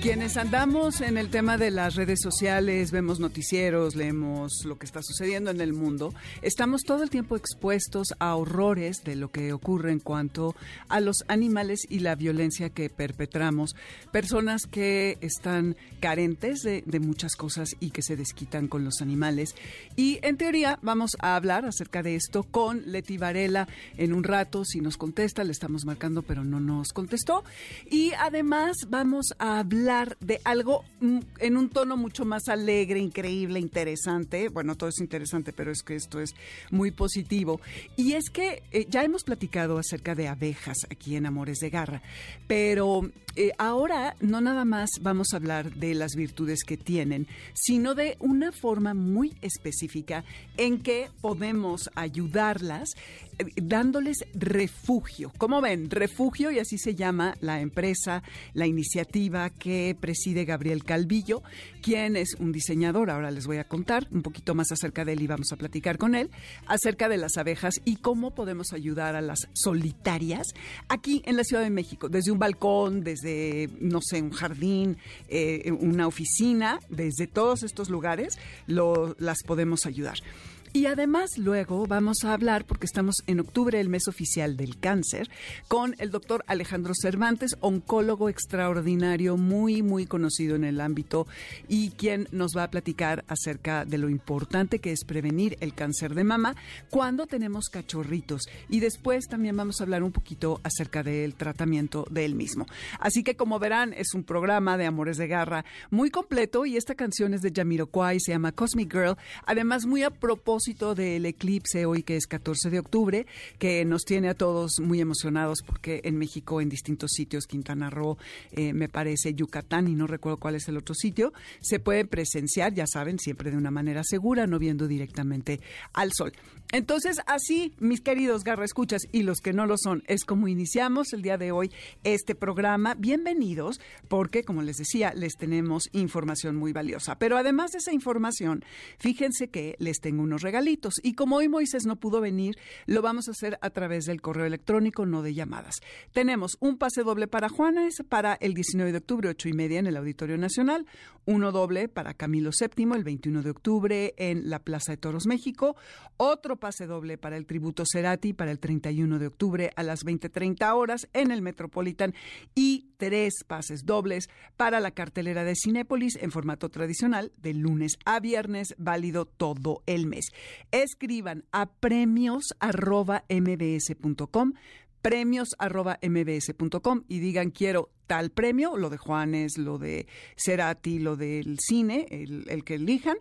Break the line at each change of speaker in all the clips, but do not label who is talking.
Quienes andamos en el tema de las redes sociales, vemos noticieros, leemos lo que está sucediendo en el mundo, estamos todo el tiempo expuestos a horrores de lo que ocurre en cuanto a los animales y la violencia que perpetramos. Personas que están carentes de, muchas cosas y que se desquitan con los animales. Y en teoría vamos a hablar acerca de esto con Leti Varela en un rato. Si nos contesta, le estamos marcando, pero no nos contestó. Y además vamos a hablar de algo mm, en un tono mucho más alegre, increíble, interesante. Bueno, todo es interesante, pero es que esto es muy positivo. Y es que eh, ya hemos platicado acerca de abejas aquí en Amores de Garra, pero eh, ahora no nada más vamos a hablar de las virtudes que tienen, sino de una forma muy específica en que podemos ayudarlas dándoles refugio. ¿Cómo ven? Refugio y así se llama la empresa, la iniciativa que preside Gabriel Calvillo, quien es un diseñador. Ahora les voy a contar un poquito más acerca de él y vamos a platicar con él acerca de las abejas y cómo podemos ayudar a las solitarias aquí en la Ciudad de México, desde un balcón, desde, no sé, un jardín, eh, una oficina, desde todos estos lugares las podemos ayudar. Y además luego vamos a hablar, porque estamos en octubre, el mes oficial del cáncer, con el doctor Alejandro Cervantes, oncólogo extraordinario, muy, muy conocido en el ámbito y quien nos va a platicar acerca de lo importante que es prevenir el cáncer de mama cuando tenemos cachorritos. Y después también vamos a hablar un poquito acerca del tratamiento del mismo. Así que como verán, es un programa de Amores de Garra muy completo y esta canción es de Jamiroquai, se llama Cosmic Girl, además muy a propósito del eclipse hoy que es 14 de octubre, que nos tiene a todos muy emocionados porque en México, en distintos sitios, Quintana Roo, eh, me parece Yucatán y no recuerdo cuál es el otro sitio, se puede presenciar, ya saben, siempre de una manera segura, no viendo directamente al sol. Entonces, así, mis queridos garra escuchas y los que no lo son, es como iniciamos el día de hoy este programa. Bienvenidos, porque como les decía, les tenemos información muy valiosa. Pero además de esa información, fíjense que les tengo unos regalitos. Y como hoy Moisés no pudo venir, lo vamos a hacer a través del correo electrónico, no de llamadas. Tenemos un pase doble para Juanes para el 19 de octubre, ocho y media en el Auditorio Nacional, uno doble para Camilo VII el 21 de octubre en la Plaza de Toros México, otro pase doble para el tributo Cerati para el 31 de octubre a las 20:30 horas en el Metropolitan y tres pases dobles para la cartelera de Cinépolis en formato tradicional de lunes a viernes, válido todo el mes. Escriban a premios@mbs.com premios.mbs.com y digan quiero tal premio, lo de Juanes, lo de Cerati, lo del cine, el, que elijan,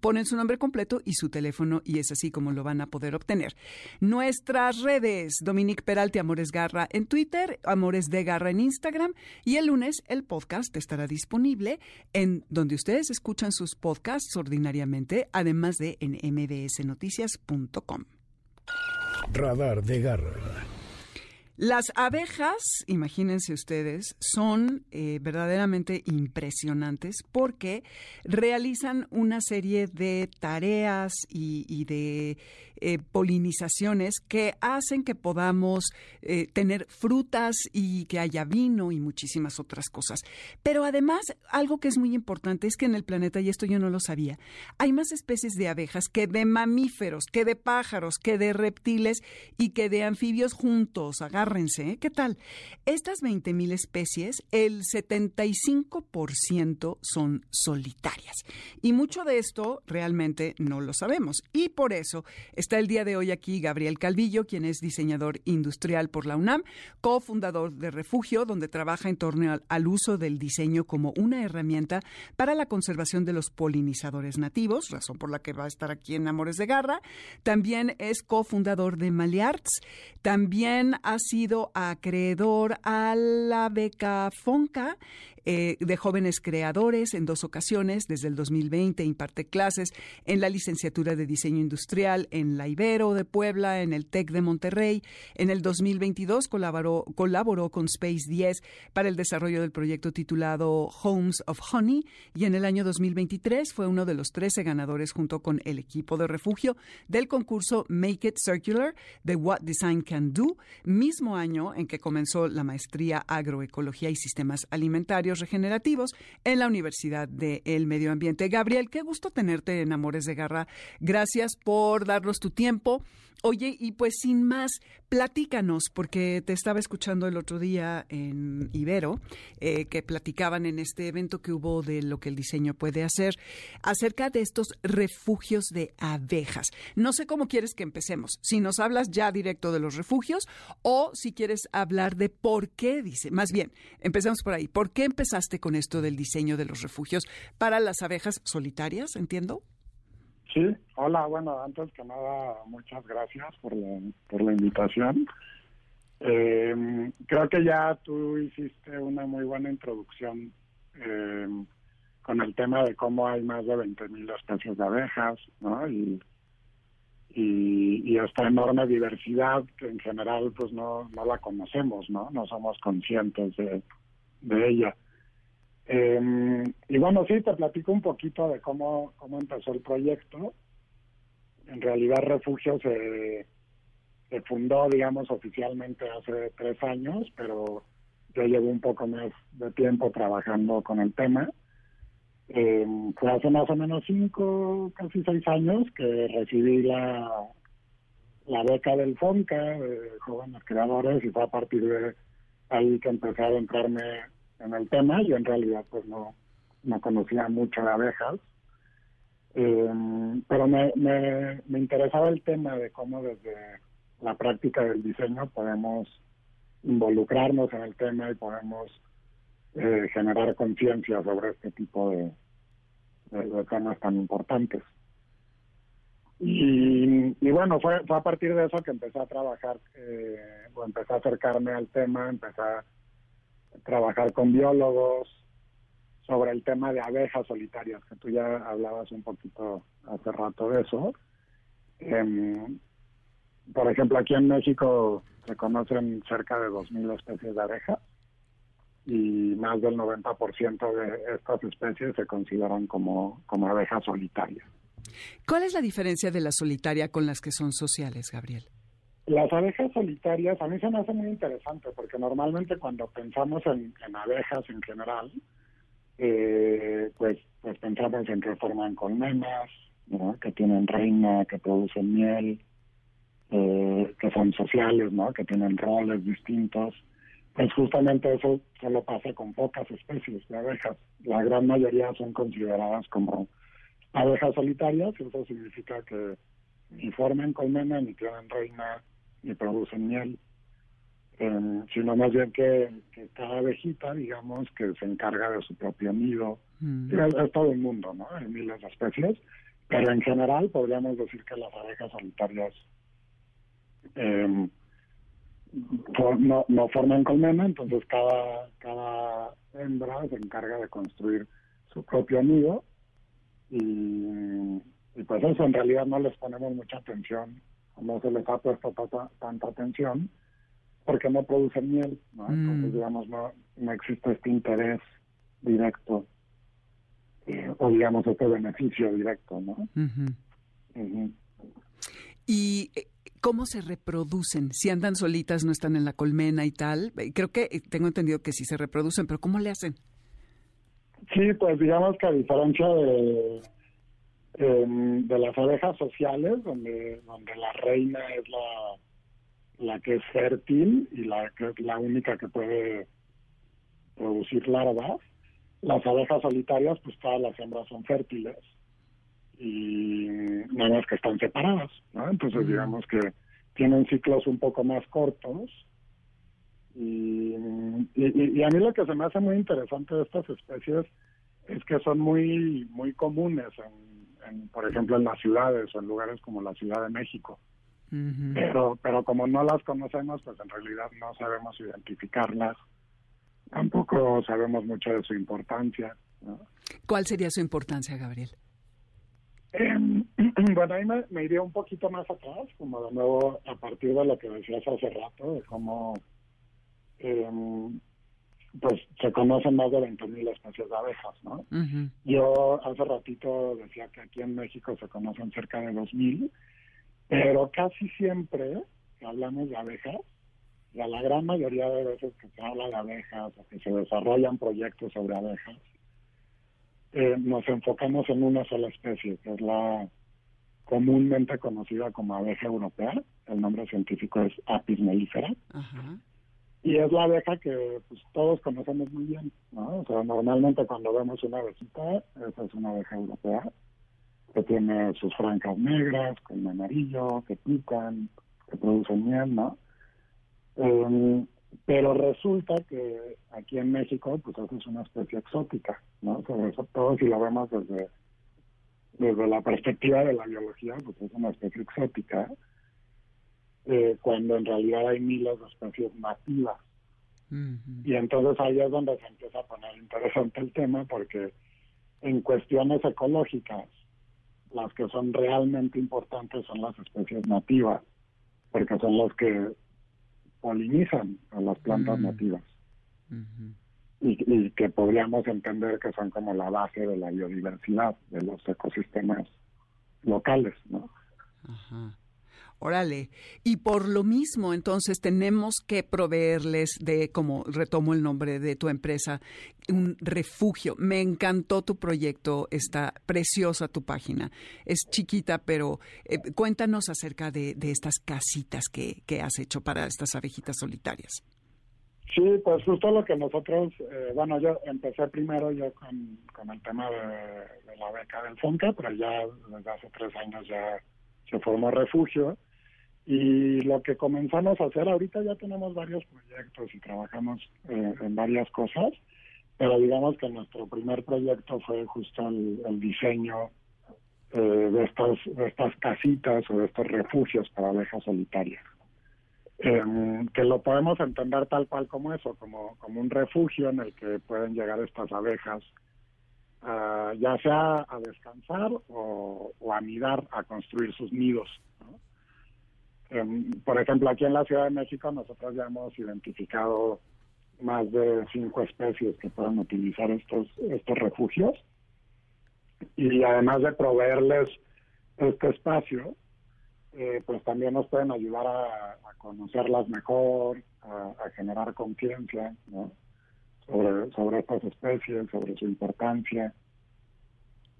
ponen su nombre completo y su teléfono y es así como lo van a poder obtener. Nuestras redes, Dominique Peralte, Amores Garra en Twitter, Amores de Garra en Instagram y el lunes el podcast estará disponible en donde ustedes escuchan sus podcasts ordinariamente, además de en mbsnoticias.com.
Radar de Garra.
Las abejas, imagínense ustedes, son eh, verdaderamente impresionantes porque realizan una serie de tareas y, de eh, polinizaciones que hacen que podamos eh, tener frutas y que haya vino y muchísimas otras cosas. Pero además, algo que es muy importante es que en el planeta, y esto yo no lo sabía, hay más especies de abejas que de mamíferos, que de pájaros, que de reptiles y que de anfibios juntos. Agárrense, ¿eh? ¿qué tal? Estas 20.000 especies, el 75% son solitarias. Y mucho de esto realmente no lo sabemos. Y por eso el día de hoy aquí Gabriel Calvillo, quien es diseñador industrial por la UNAM, cofundador de Refugio, donde trabaja en torno al, uso del diseño como una herramienta para la conservación de los polinizadores nativos, razón por la que va a estar aquí en Amores de Garra. También es cofundador de Maliarts. También ha sido acreedor a la beca FONCA eh, de jóvenes creadores en dos ocasiones. Desde el 2020 imparte clases en la licenciatura de diseño industrial en la la Ibero de Puebla, en el TEC de Monterrey. En el 2022 colaboró, colaboró con Space 10 para el desarrollo del proyecto titulado Homes of Honey y en el año 2023 fue uno de los 13 ganadores junto con el equipo de refugio del concurso Make It Circular de What Design Can Do, mismo año en que comenzó la maestría Agroecología y Sistemas Alimentarios Regenerativos en la Universidad del Medio Ambiente. Gabriel, qué gusto tenerte en Amores de Garra. Gracias por darnos tu tiempo. Oye, y pues sin más, platícanos, porque te estaba escuchando el otro día en Ibero, eh, que platicaban en este evento que hubo de lo que el diseño puede hacer, acerca de estos refugios de abejas. No sé cómo quieres que empecemos, si nos hablas ya directo de los refugios o si quieres hablar de por qué dice, más bien, empecemos por ahí, ¿por qué empezaste con esto del diseño de los refugios para las abejas solitarias, entiendo?
Sí, hola, bueno, antes que nada, muchas gracias por la, por la invitación. Eh, creo que ya tú hiciste una muy buena introducción eh, con el tema de cómo hay más de 20.000 especies de abejas, ¿no? Y, y, esta enorme diversidad que en general pues no, no la conocemos, ¿no? No somos conscientes de, de ella. Eh, bueno, sí, te platico un poquito de cómo, cómo empezó el proyecto. En realidad, Refugio se, fundó, digamos, oficialmente hace tres años, pero yo llevo un poco más de tiempo trabajando con el tema. Eh, fue hace más o menos cinco, casi seis años que recibí la, la beca del FONCA de jóvenes creadores y fue a partir de ahí que empecé a adentrarme en el tema. Yo en realidad pues no, no conocía mucho de abejas, eh, pero me, me, interesaba el tema de cómo desde la práctica del diseño podemos involucrarnos en el tema y podemos eh, generar conciencia sobre este tipo de, temas tan importantes. Y, y, bueno, fue, fue a partir de eso que empecé a trabajar, eh, o empecé a acercarme al tema, empecé a trabajar con biólogos sobre el tema de abejas solitarias, que tú ya hablabas un poquito hace rato de eso. Em, por ejemplo, aquí en México se conocen cerca de 2.000 especies de abejas y más del 90% de estas especies se consideran como, como abejas solitarias.
¿Cuál es la diferencia de la solitaria con las que son sociales, Gabriel?
Las abejas solitarias a mí se me hace muy interesante porque normalmente cuando pensamos en, abejas en general, eh, pues, pues pensamos en que forman colmenas, que tienen reina, que producen miel, eh, que son sociales, ¿no? que tienen roles distintos. Pues justamente eso solo pasa con pocas especies de abejas. La gran mayoría son consideradas como abejas solitarias, y eso significa que ni forman colmena, ni tienen reina, ni producen miel, eh, sino más bien que, cada abejita, digamos, que se encarga de su propio nido. Mm. Es, todo el mundo, ¿no? Hay miles de especies, pero en general podríamos decir que las abejas solitarias eh, no, no forman colmena, entonces cada, cada hembra se encarga de construir su propio nido y, y pues eso en realidad no les ponemos mucha atención no se les ha puesto tanta, atención porque no producen miel, ¿no? Mm. Entonces, digamos, no, no existe este interés directo eh, o, digamos, este beneficio directo, ¿no?
¿Y eh, cómo se reproducen? Si andan solitas, no están en la colmena y tal. Eh, creo que tengo entendido que sí se reproducen, pero ¿cómo le hacen?
Sí, pues digamos que a diferencia de Em, de las abejas sociales, donde, donde la reina es la, la que es fértil y la que es la única que puede producir larvas. Las abejas solitarias, pues todas las hembras son fértiles y nada más que están separadas, ¿no? Entonces digamos que tienen ciclos un poco más cortos y, y, y, a mí lo que se me hace muy interesante de estas especies es que son muy muy comunes en por ejemplo, en las ciudades o en lugares como la Ciudad de México. Pero, pero como no las conocemos, pues en realidad no sabemos identificarlas. Tampoco sabemos mucho de su importancia.
¿Cuál sería su importancia, Gabriel?
Em, Bueno, ahí me, me, iría un poquito más atrás, como de nuevo a partir de lo que decías hace rato, de cómo em, pues se conocen más de 20.000 especies de abejas, ¿no? Yo hace ratito decía que aquí en México se conocen cerca de 2.000, pero casi siempre que hablamos de abejas, ya la gran mayoría de veces que se habla de abejas o que se desarrollan proyectos sobre abejas, eh, nos enfocamos en una sola especie, que es la comúnmente conocida como abeja europea. El nombre científico es Apis mellifera. Y es la abeja que pues, todos conocemos muy bien, ¿no? O sea, normalmente cuando vemos una abejita, esa es una abeja europea, que tiene sus francas negras, con amarillo, que pican, que producen miel, ¿no? Em, pero resulta que aquí en México, pues esa es una especie exótica, ¿no? Sobre todo si lo vemos desde, desde la perspectiva de la biología, pues es una especie exótica, eh, cuando en realidad hay miles de especies nativas. Y entonces ahí es donde se empieza a poner interesante el tema, porque en cuestiones ecológicas, las que son realmente importantes son las especies nativas, porque son las que polinizan a las plantas nativas. y, que podríamos entender que son como la base de la biodiversidad de los ecosistemas locales, ¿no? Ajá.
Órale. Y por lo mismo, entonces, tenemos que proveerles de, como retomo el nombre de tu empresa, un refugio. Me encantó tu proyecto, está preciosa tu página. Es chiquita, pero eh, cuéntanos acerca de, estas casitas que, has hecho para estas abejitas solitarias.
Sí, pues justo lo que nosotros, eh, bueno, yo empecé primero yo con, el tema de, la beca del FONCA, pero ya desde hace tres años ya se formó refugio y lo que comenzamos a hacer, ahorita ya tenemos varios proyectos y trabajamos eh, en varias cosas, pero digamos que nuestro primer proyecto fue justo el, diseño eh, de, estas, de estas casitas o de estos refugios para abejas solitarias. Em, que lo podemos entender tal cual como eso, como, como un refugio en el que pueden llegar estas abejas, ya sea a descansar o, o a anidar, a construir sus nidos. Em, por ejemplo, aquí en la Ciudad de México nosotros ya hemos identificado más de cinco especies que pueden utilizar estos, estos refugios y además de proveerles este espacio, eh, pues también nos pueden ayudar a, conocerlas mejor, a, generar conciencia sobre, sobre estas especies, sobre su importancia.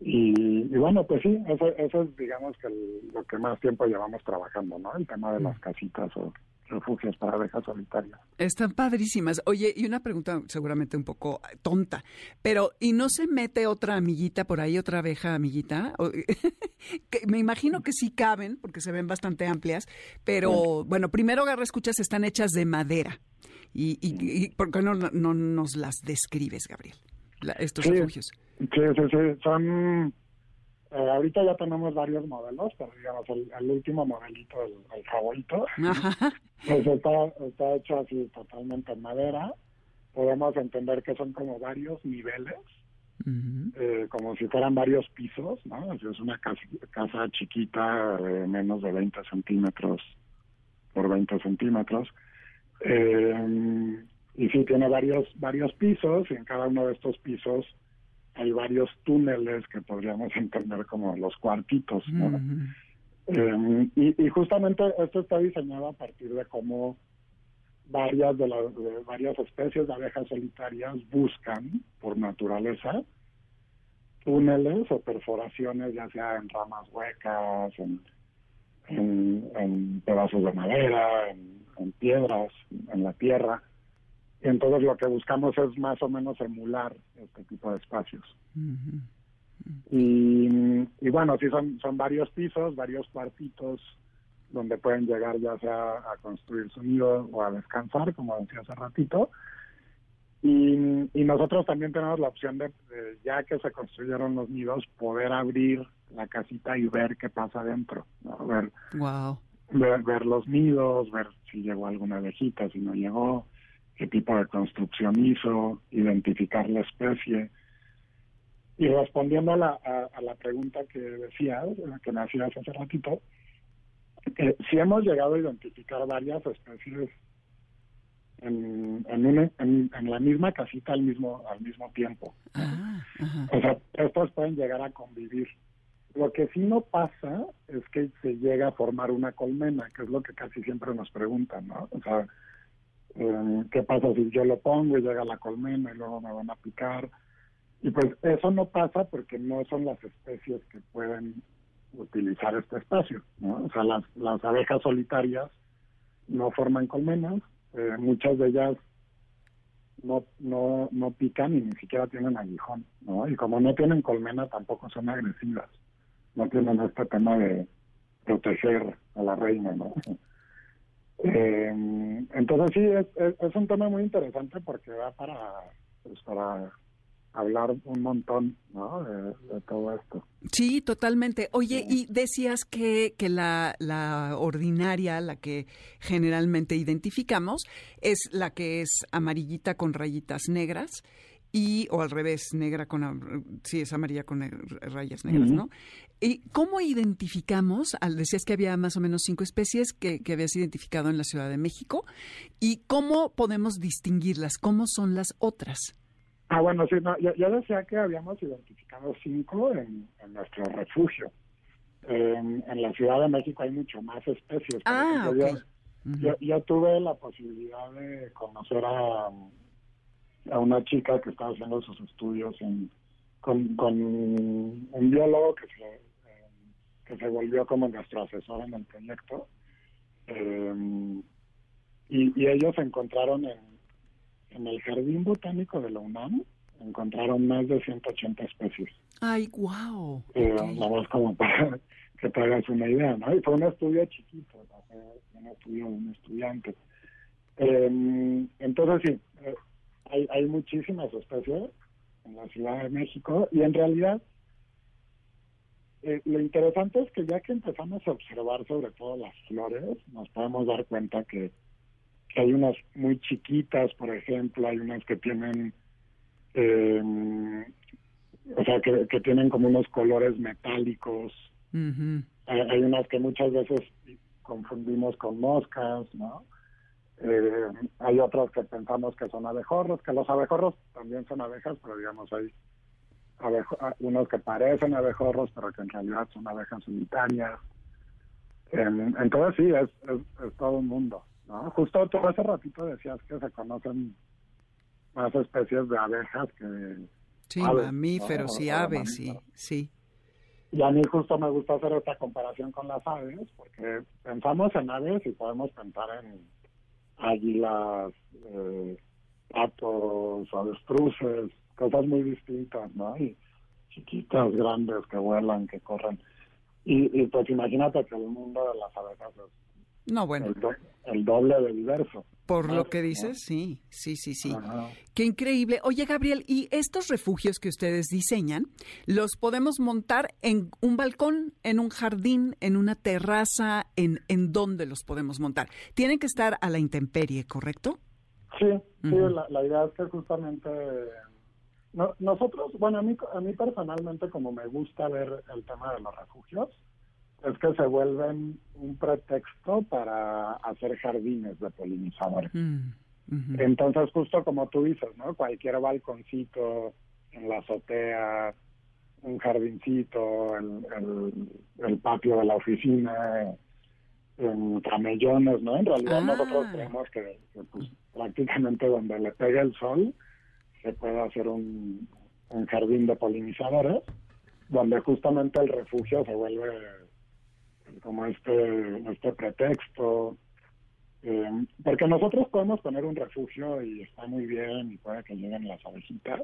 Y, bueno, pues sí, eso, eso es, digamos, que lo que más tiempo llevamos trabajando, ¿no? El tema de las mm. casitas o refugios para abejas solitarias.
Están padrísimas. Oye, y una pregunta seguramente un poco tonta, pero ¿y no se mete otra amiguita por ahí, otra abeja amiguita? me imagino que sí caben, porque se ven bastante amplias, pero bueno, primero Garra Escuchas están hechas de madera. ¿Y, y, por qué no, no nos las describes, Gabriel? Estos refugios.
Sí, sí, sí. Son. Eh, ahorita ya tenemos varios modelos, pero digamos, el, último modelito, el, el favorito, pues está, está hecho así totalmente en madera. Podemos entender que son como varios niveles, eh, como si fueran varios pisos, ¿no? Es una casa, casa chiquita de menos de 20 centímetros por 20 centímetros. Eh, y sí, tiene varios, varios pisos y en cada uno de estos pisos hay varios túneles que podríamos entender como los cuartitos. ¿no? Em, y, justamente esto está diseñado a partir de cómo varias de, las varias especies de abejas solitarias buscan por naturaleza túneles o perforaciones ya sea en ramas huecas en, en, pedazos de madera en piedras en la tierra entonces lo que buscamos es más o menos emular este tipo de espacios. y, y, bueno, sí son, son varios pisos, varios cuartitos donde pueden llegar ya sea a construir su nido o a descansar, como decía hace ratito. Y, y nosotros también tenemos la opción de, ya que se construyeron los nidos, poder abrir la casita y ver qué pasa adentro. Ver,
wow.
ver, ver, los nidos, ver si llegó alguna abejita, si no llegó, qué tipo de construcción hizo, identificar la especie. y respondiendo a la, a, la pregunta que decías, que me hacías hace ratito, eh, si hemos llegado a identificar varias especies en, en, en, la misma casita al mismo al mismo tiempo. Ah, o sea, estos pueden llegar a convivir. Lo que sí no pasa es que se llega a formar una colmena, que es lo que casi siempre nos preguntan, ¿no? O sea, em, ¿qué pasa si yo lo pongo y llega la colmena y luego me van a picar? Y pues eso no pasa porque no son las especies que pueden utilizar este espacio, ¿no? O sea, las, las abejas solitarias no forman colmenas, eh, muchas de ellas no, no, no pican y ni siquiera tienen aguijón, ¿no? Y como no tienen colmena, tampoco son agresivas. No tienen este tema de proteger a la reina, ¿no? Eh, entonces sí, es, es, un tema muy interesante porque va para, pues para hablar un montón ¿no? de, todo esto.
Sí, totalmente. Oye, y decías que, que la, la ordinaria, la que generalmente identificamos, es la que es amarillita con rayitas negras y o al revés, negra con sí es amarilla con rayas negras, ¿no? ¿Y cómo identificamos? Al decías que había más o menos cinco especies que, que habías identificado en la Ciudad de México y cómo podemos distinguirlas, cómo son las otras.
Ah, bueno, sí, no, yo, decía que habíamos identificado cinco en, nuestro refugio. En, la Ciudad de México hay mucho más especies.
Ah,
yo, tuve la posibilidad de conocer a, a una chica que estaba haciendo sus estudios con, con un biólogo que se, que se volvió como nuestro asesor en el proyecto. Eh, y, y ellos encontraron en en el Jardín Botánico de la UNAM encontraron más de 180 especies.
¡Ay, wow!
Eh, Nada como para que te hagas una idea, ¿no? Y fue un estudio chiquito, un estudio de un estudiante. Em, entonces, sí, eh, hay, hay muchísimas especies en la Ciudad de México y en realidad eh, lo interesante es que ya que empezamos a observar sobre todo las flores, nos podemos dar cuenta que hay unas muy chiquitas, por ejemplo, hay unas que tienen, eh, o sea, que, tienen como unos colores metálicos. hay, unas que muchas veces confundimos con moscas, ¿no? Eh, hay otras que pensamos que son abejorros, que los abejorros también son abejas, pero digamos hay unos que parecen abejorros, pero que en realidad son abejas solitarias. entonces sí, es, es todo un mundo. Justo todo ese ratito decías que se conocen más especies de abejas que
sí, mamíferos y aves, sí, sí.
Y a mí justo me gusta hacer esta comparación con las aves, porque pensamos en aves y podemos pensar en águilas, eh, patos, avestruces, cosas muy distintas, ¿no? Y chiquitas, grandes, que vuelan, que corren. Y, y pues imagínate que el mundo de las abejas es
no, bueno.
El, doble de diverso.
Por lo que dices, sí, sí, sí, sí. Qué increíble. Oye, Gabriel, ¿y estos refugios que ustedes diseñan, los podemos montar en un balcón, en un jardín, en una terraza? ¿En, en dónde los podemos montar? Tienen que estar a la intemperie, ¿correcto?
Sí, sí, la, idea es que justamente nosotros, bueno, a mí, a mí personalmente como me gusta ver el tema de los refugios, es que se vuelven un pretexto para hacer jardines de polinizadores. Mm, Entonces, justo como tú dices, ¿no? Cualquier balconcito en la azotea, un jardincito, el, el, patio de la oficina, en camellones, ¿no? En realidad ah. nosotros creemos que, pues, prácticamente donde le pegue el sol se puede hacer un, un jardín de polinizadores, donde justamente el refugio se vuelve como este, este pretexto. Eh, porque nosotros podemos poner un refugio y está muy bien y puede que lleguen las abejitas,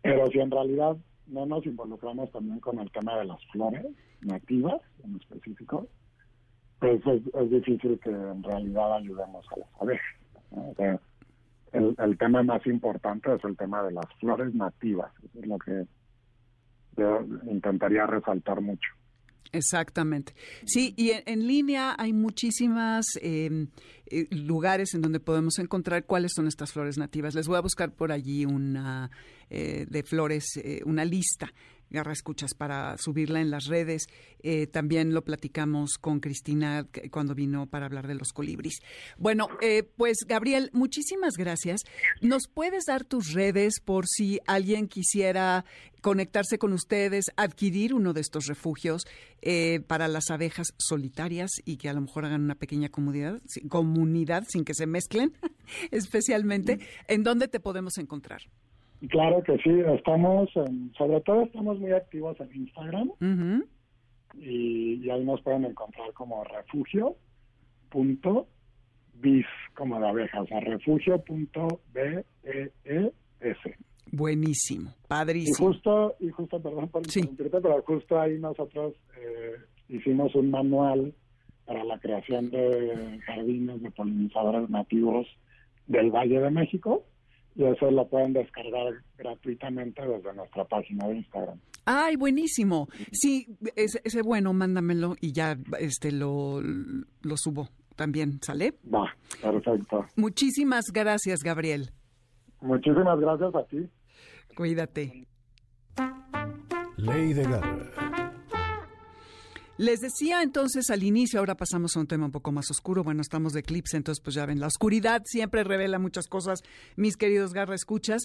pero si en realidad no nos involucramos también con el tema de las flores nativas en específico, pues es, difícil que en realidad ayudemos a las abejas. el, el tema más importante es el tema de las flores nativas, eso es lo que yo intentaría resaltar mucho.
Exactamente. Sí, y en, línea hay muchísimas em, eh, lugares en donde podemos encontrar cuáles son estas flores nativas. Les voy a buscar por allí una eh, de flores, eh, una lista Garra Escuchas para subirla en las redes. Eh, también lo platicamos con Cristina cuando vino para hablar de los colibris. Bueno, eh, pues Gabriel, muchísimas gracias. ¿Nos puedes dar tus redes por si alguien quisiera conectarse con ustedes, adquirir uno de estos refugios eh, para las abejas solitarias y que a lo mejor hagan una pequeña comunidad, comunidad sin que se mezclen, especialmente? ¿En dónde te podemos encontrar?
Claro que sí, estamos, sobre todo estamos muy activos en Instagram y, ahí nos pueden encontrar como refugio punto bis como de abejas, o sea, refugio punto b e e s.
Buenísimo, padrísimo.
Y justo, y justo, perdón por sí. pero justo ahí nosotros eh, hicimos un manual para la creación de jardines de polinizadores nativos del Valle de México y eso lo pueden descargar gratuitamente desde nuestra página de Instagram.
Ay, buenísimo. Sí, ese, ese bueno, mándamelo y ya este lo, lo subo también, ¿sale?
Va, perfecto.
Muchísimas gracias, Gabriel.
Muchísimas gracias a ti.
Cuídate.
Ley de Garra.
Les decía entonces al inicio, ahora pasamos a un tema un poco más oscuro. Bueno, estamos de eclipse, entonces pues ya ven, la oscuridad siempre revela muchas cosas, mis queridos garra escuchas,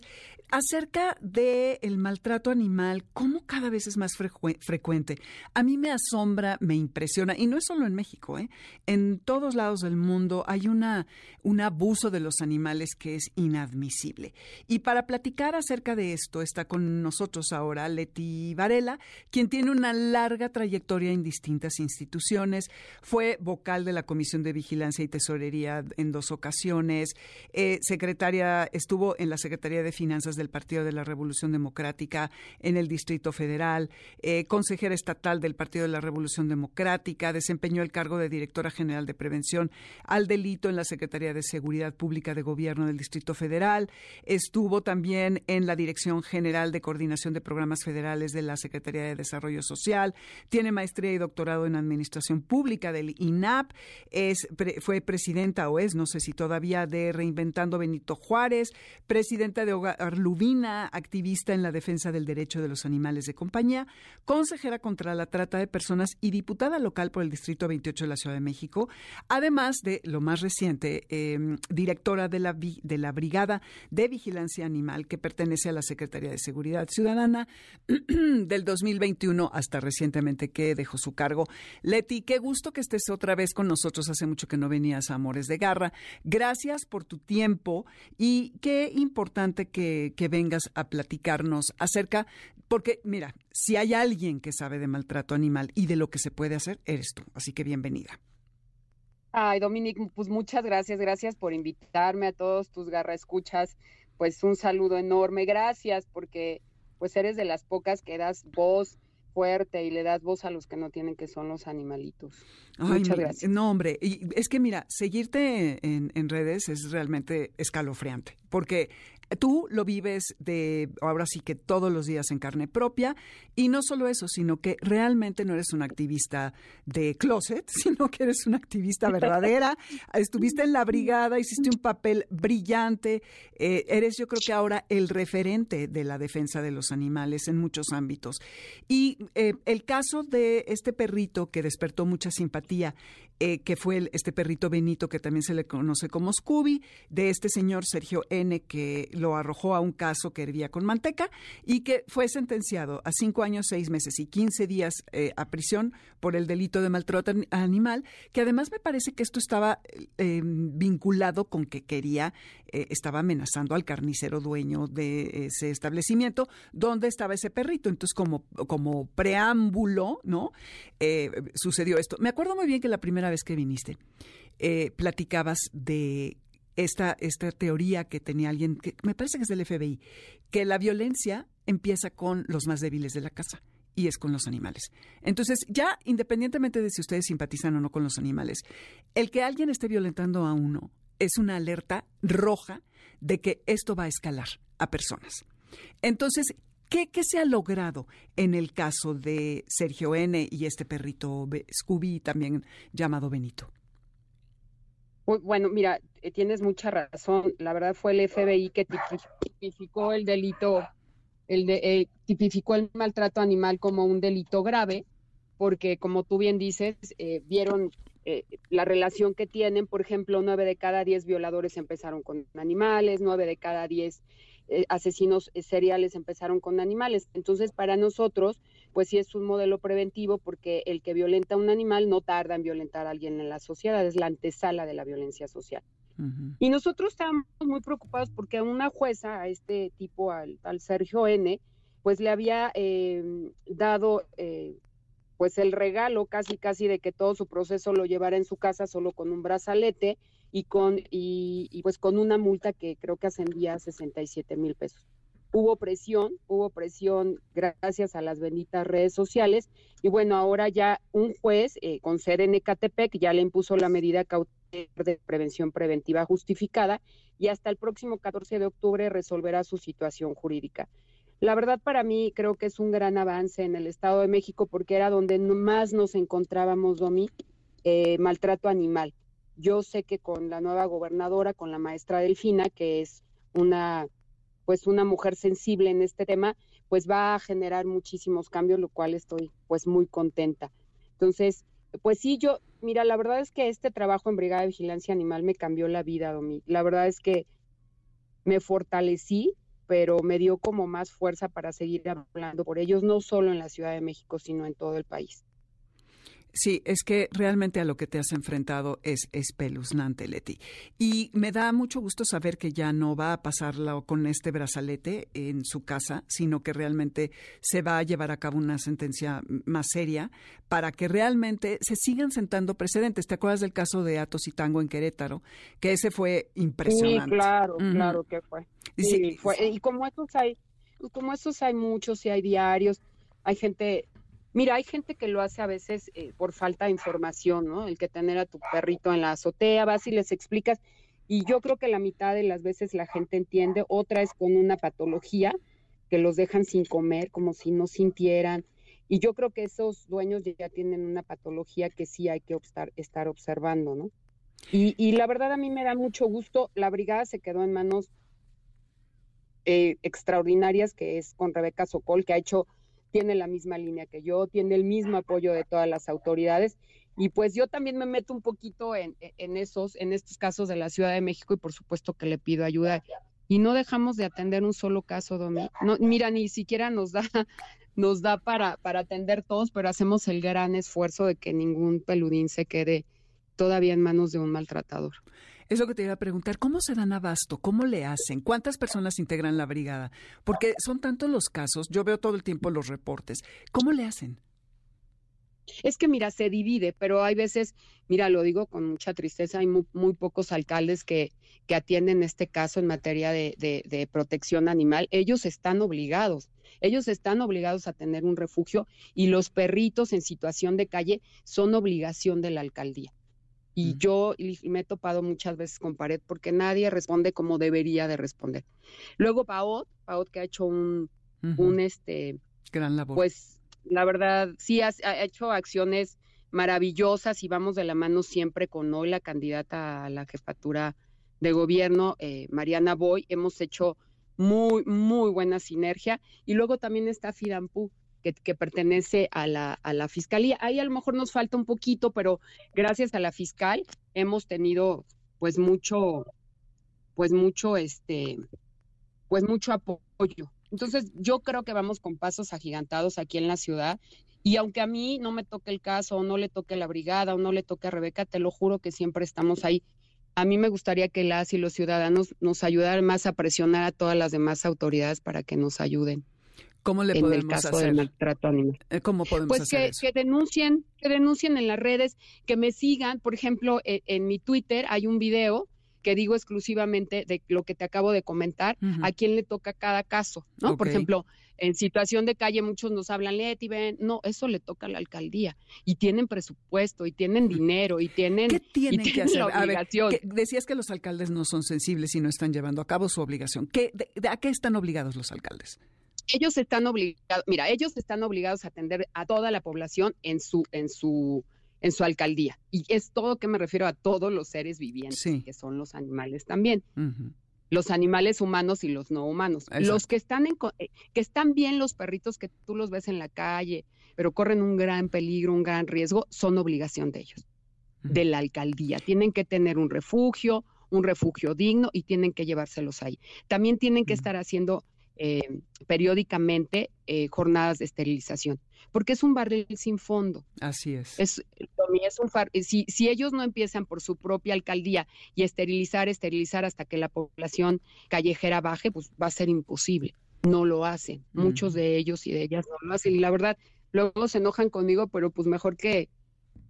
acerca del el maltrato animal, cómo cada vez es más frecuente. A mí me asombra, me impresiona, y no es solo en México, ¿eh? en todos lados del mundo hay una, un abuso de los animales que es inadmisible. Y para platicar acerca de esto está con nosotros ahora Leti Varela, quien tiene una larga trayectoria en distintas instituciones, fue vocal de la Comisión de Vigilancia y Tesorería en dos ocasiones, eh, secretaria, estuvo en la Secretaría de Finanzas del Partido de la Revolución Democrática en el Distrito Federal, eh, consejera estatal del Partido de la Revolución Democrática, desempeñó el cargo de directora general de prevención al delito en la Secretaría de Seguridad Pública de Gobierno del Distrito Federal, estuvo también en la Dirección General de Coordinación de Programas Federales de la Secretaría de Desarrollo Social, tiene maestría y doctorado doctorado en Administración Pública del INAP, es, fue presidenta o es, no sé si todavía, de Reinventando Benito Juárez, presidenta de Hogar activista en la defensa del derecho de los animales de compañía, consejera contra la trata de personas y diputada local por el Distrito 28 de la Ciudad de México, además de, lo más reciente, em, directora de la, de la Brigada de Vigilancia Animal que pertenece a la Secretaría de Seguridad Ciudadana del 2021 hasta recientemente que dejó su cargo. Leti, qué gusto que estés otra vez con nosotros. Hace mucho que no venías a Amores de Garra. Gracias por tu tiempo y qué importante que, que vengas a platicarnos acerca, porque mira, si hay alguien que sabe de maltrato animal y de lo que se puede hacer, eres tú. Así que bienvenida.
Ay, Dominic, pues muchas gracias, gracias por invitarme a todos tus garra escuchas. Pues un saludo enorme, gracias porque pues eres de las pocas que das voz fuerte y le das voz a los que no tienen, que son los animalitos. Muchas gracias.
No, hombre, y es que mira, seguirte en, en redes es realmente escalofriante, porque tú lo vives de ahora sí que todos los días en carne propia y no solo eso, sino que realmente no eres una activista de closet, sino que eres una activista verdadera. Estuviste en la brigada, hiciste un papel brillante, eh, eres yo creo que ahora el referente de la defensa de los animales en muchos ámbitos. Y eh, el caso de este perrito que despertó mucha simpatía, eh, que fue este perrito Benito que también se le conoce como Scooby, de este señor Sergio N que lo arrojó a un caso que hervía con manteca y que fue sentenciado a cinco años, seis meses y quince días eh, a prisión por el delito de maltrato animal, que además me parece que esto estaba eh, vinculado con que quería, estaba amenazando al carnicero dueño de ese establecimiento donde estaba ese perrito. Entonces, como, como preámbulo, ¿no? sucedió esto. Me acuerdo muy bien que la primera vez que viniste, platicabas de esta, esta teoría que tenía alguien, que me parece que es del FBI, que la violencia empieza con los más débiles de la casa y es con los animales. Entonces, ya independientemente de si ustedes simpatizan o no con los animales, el que alguien esté violentando a uno es una alerta roja de que esto va a escalar a personas. Entonces, ¿Qué, ¿Qué, se ha logrado en el caso de Sergio N. y este perrito Scooby, también llamado Benito?
Bueno, mira, eh, tienes mucha razón. La verdad fue el FBI que tipificó el delito, el de, eh, tipificó el maltrato animal como un delito grave, porque como tú bien dices, eh, vieron la relación que tienen. Por ejemplo, nueve de cada diez violadores empezaron con animales, nueve de cada diez eh, asesinos eh, seriales empezaron con animales. Entonces, para nosotros, pues sí es un modelo preventivo porque el que violenta a un animal no tarda en violentar a alguien en la sociedad, es la antesala de la violencia social. Y nosotros estábamos muy preocupados porque a una jueza, a este tipo, al, Sergio N., pues le había em, dado eh, pues el regalo casi casi de que todo su proceso lo llevara en su casa solo con un brazalete y con y, pues con una multa que creo que ascendía a 67 mil pesos. Hubo presión, hubo presión gracias a las benditas redes sociales y bueno, ahora ya un juez eh, con sede en Ecatepec ya le impuso la medida cautelar de prevención preventiva justificada y hasta el próximo 14 de octubre resolverá su situación jurídica. La verdad para mí creo que es un gran avance en el Estado de México porque era donde más nos encontrábamos, Domi, eh, maltrato animal. Yo sé que con la nueva gobernadora, con la maestra Delfina, que es una pues una mujer sensible en este tema, pues va a generar muchísimos cambios, lo cual estoy pues muy contenta. Entonces, pues sí, yo, mira, la verdad es que este trabajo en Brigada de Vigilancia Animal me cambió la vida, Domi. La verdad es que me fortalecí, pero me dio como más fuerza para seguir hablando por ellos, no solo en la Ciudad de México, sino en todo el país.
Sí, es que realmente a lo que te has enfrentado es espeluznante, Leti. Y me da mucho gusto saber que ya no va a pasarlo con este brazalete en su casa, sino que realmente se va a llevar a cabo una sentencia más seria para que realmente se sigan sentando precedentes. ¿Te acuerdas del caso de Atos y Tango en Querétaro? Que ese fue impresionante.
Sí, claro, claro que fue. Sí, fue. Y como estos hay, como estos hay muchos y hay diarios, hay gente Mira, hay gente que lo hace a veces eh, por falta de información, ¿no? El que tener a tu perrito en la azotea, vas y les explicas. Y yo creo que la mitad de las veces la gente entiende, otra es con una patología que los dejan sin comer, como si no sintieran. Y yo creo que esos dueños ya tienen una patología que sí hay que estar observando, ¿no? Y, y, la verdad a mí me da mucho gusto, la brigada se quedó en manos eh, extraordinarias, que es con Rebeca Sokol, que ha hecho tiene la misma línea que yo, tiene el mismo apoyo de todas las autoridades. Y pues yo también me meto un poquito en, en esos, en estos casos de la Ciudad de México y por supuesto que le pido ayuda. Y no dejamos de atender un solo caso, Domi. No, mira, ni siquiera nos da, nos da para, para atender todos, pero hacemos el gran esfuerzo de que ningún peludín se quede todavía en manos de un maltratador.
Es lo que te iba a preguntar, ¿cómo se dan abasto? ¿Cómo le hacen? ¿Cuántas personas integran la brigada? Porque son tantos los casos, yo veo todo el tiempo los reportes. ¿Cómo le hacen?
Es que, mira, se divide, pero hay veces, mira, lo digo con mucha tristeza, hay muy, pocos alcaldes que, que, atienden este caso en materia de, de, protección animal. Ellos están obligados, ellos están obligados a tener un refugio y los perritos en situación de calle son obligación de la alcaldía. Y yo me he topado muchas veces con pared porque nadie responde como debería de responder. Luego Paot, Paot que ha hecho un, un este...
Gran labor.
Pues la verdad, sí ha, hecho acciones maravillosas y vamos de la mano siempre con hoy la candidata a la jefatura de gobierno, eh, Mariana Boy. Hemos hecho muy, muy buena sinergia. Y luego también está Fidampú, que, pertenece a la, a la fiscalía. Ahí a lo mejor nos falta un poquito, pero gracias a la fiscal hemos tenido pues mucho, pues mucho, este, pues mucho apoyo. Entonces yo creo que vamos con pasos agigantados aquí en la ciudad. Y aunque a mí no me toque el caso, o no le toque la brigada, o no le toque a Rebeca, te lo juro que siempre estamos ahí. A mí me gustaría que las y los ciudadanos nos ayudaran más a presionar a todas las demás autoridades para que nos ayuden.
¿Cómo le podemos
en el caso
hacer? del
maltrato animal.
Eh, ¿Cómo podemos
pues
hacer
que, que denuncien, que denuncien en las redes, que me sigan. Por ejemplo, e, en, mi Twitter hay un video que digo exclusivamente de lo que te acabo de comentar, a quién le toca cada caso, ¿no? Por ejemplo, en situación de calle muchos nos hablan, Leti, ven, no, eso le toca a la alcaldía y tienen presupuesto y tienen dinero y tienen,
¿Qué tienen,
que
hacer? A ver, decías que los alcaldes no son sensibles y no están llevando a cabo su obligación. ¿Qué, ¿A qué están obligados los alcaldes?
Ellos están obligados, mira, ellos están obligados a atender a toda la población en su, en su, en su alcaldía. Y es todo que me refiero a todos los seres vivientes, que son los animales también. Los animales humanos y los no humanos. Los que están en, eh, que están bien los perritos que tú los ves en la calle, pero corren un gran peligro, un gran riesgo, son obligación de ellos, de la alcaldía. Tienen que tener un refugio, un refugio digno y tienen que llevárselos ahí. También tienen que estar haciendo eh, periódicamente eh, jornadas de esterilización, porque es un barril sin fondo.
Así es.
es, es un si, si ellos no empiezan por su propia alcaldía y esterilizar, esterilizar hasta que la población callejera baje, pues va a ser imposible. No lo hacen. Muchos de ellos y de ellas no lo hacen. Y la verdad, luego se enojan conmigo, pero pues mejor que,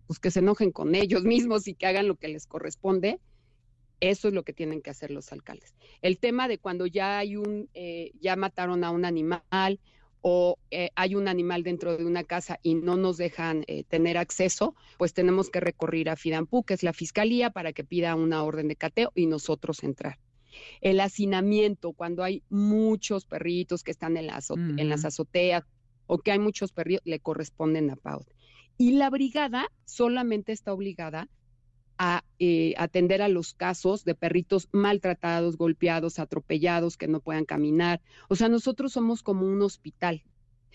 pues que se enojen con ellos mismos y que hagan lo que les corresponde eso es lo que tienen que hacer los alcaldes. El tema de cuando ya hay un, eh, ya mataron a un animal o eh, hay un animal dentro de una casa y no nos dejan eh, tener acceso, pues tenemos que recurrir a Fidanpu, que es la fiscalía, para que pida una orden de cateo y nosotros entrar. El hacinamiento, cuando hay muchos perritos que están en, en las azoteas o que hay muchos perritos, le corresponden a PAUD. Y la brigada solamente está obligada a eh, atender a los casos de perritos maltratados, golpeados, atropellados, que no puedan caminar. O sea, nosotros somos como un hospital.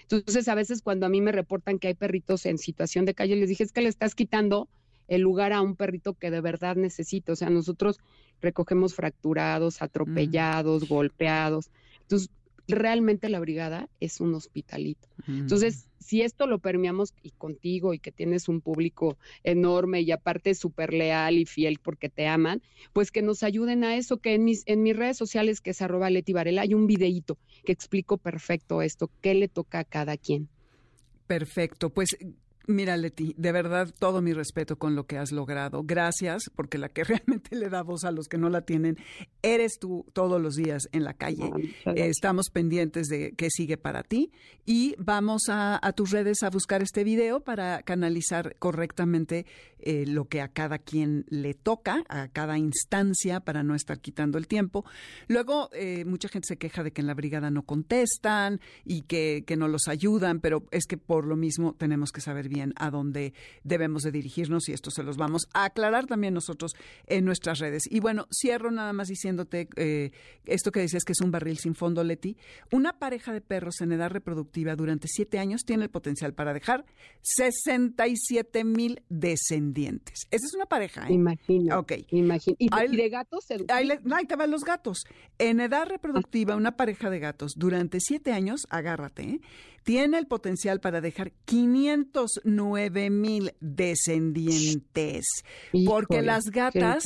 Entonces, a veces cuando a mí me reportan que hay perritos en situación de calle, les dije, es que le estás quitando el lugar a un perrito que de verdad necesita. O sea, nosotros recogemos fracturados, atropellados, golpeados. Entonces, realmente la brigada es un hospitalito. Entonces, si esto lo permeamos y contigo y que tienes un público enorme y aparte súper leal y fiel porque te aman, pues que nos ayuden a eso, que en mis, en mis redes sociales, que es arroba Leti Varela, hay un videíto que explico perfecto esto, qué le toca a cada quien.
Perfecto, pues Mira, Leti, de verdad todo mi respeto con lo que has logrado. Gracias, porque la que realmente le da voz a los que no la tienen, eres tú todos los días en la calle. estamos pendientes de qué sigue para ti y vamos a, tus redes a buscar este video para canalizar correctamente eh, lo que a cada quien le toca, a cada instancia, para no estar quitando el tiempo. Luego, eh, mucha gente se queja de que en la brigada no contestan y que, que no los ayudan, pero es que por lo mismo tenemos que saber bien a dónde debemos de dirigirnos y esto se los vamos a aclarar también nosotros en nuestras redes. Y bueno, cierro nada más diciéndote eh, esto que decías que es un barril sin fondo, Leti. Una pareja de perros en edad reproductiva durante siete años tiene el potencial para dejar 67 mil descendientes. Esa es una pareja. ¿eh?
Imagina.
Ok.
Imagina. ¿Y, de gatos?
Ahí, ahí te van los gatos. En edad reproductiva, una pareja de gatos durante siete años, agárrate, ¿eh? tiene el potencial para dejar 509 mil descendientes. porque las gatas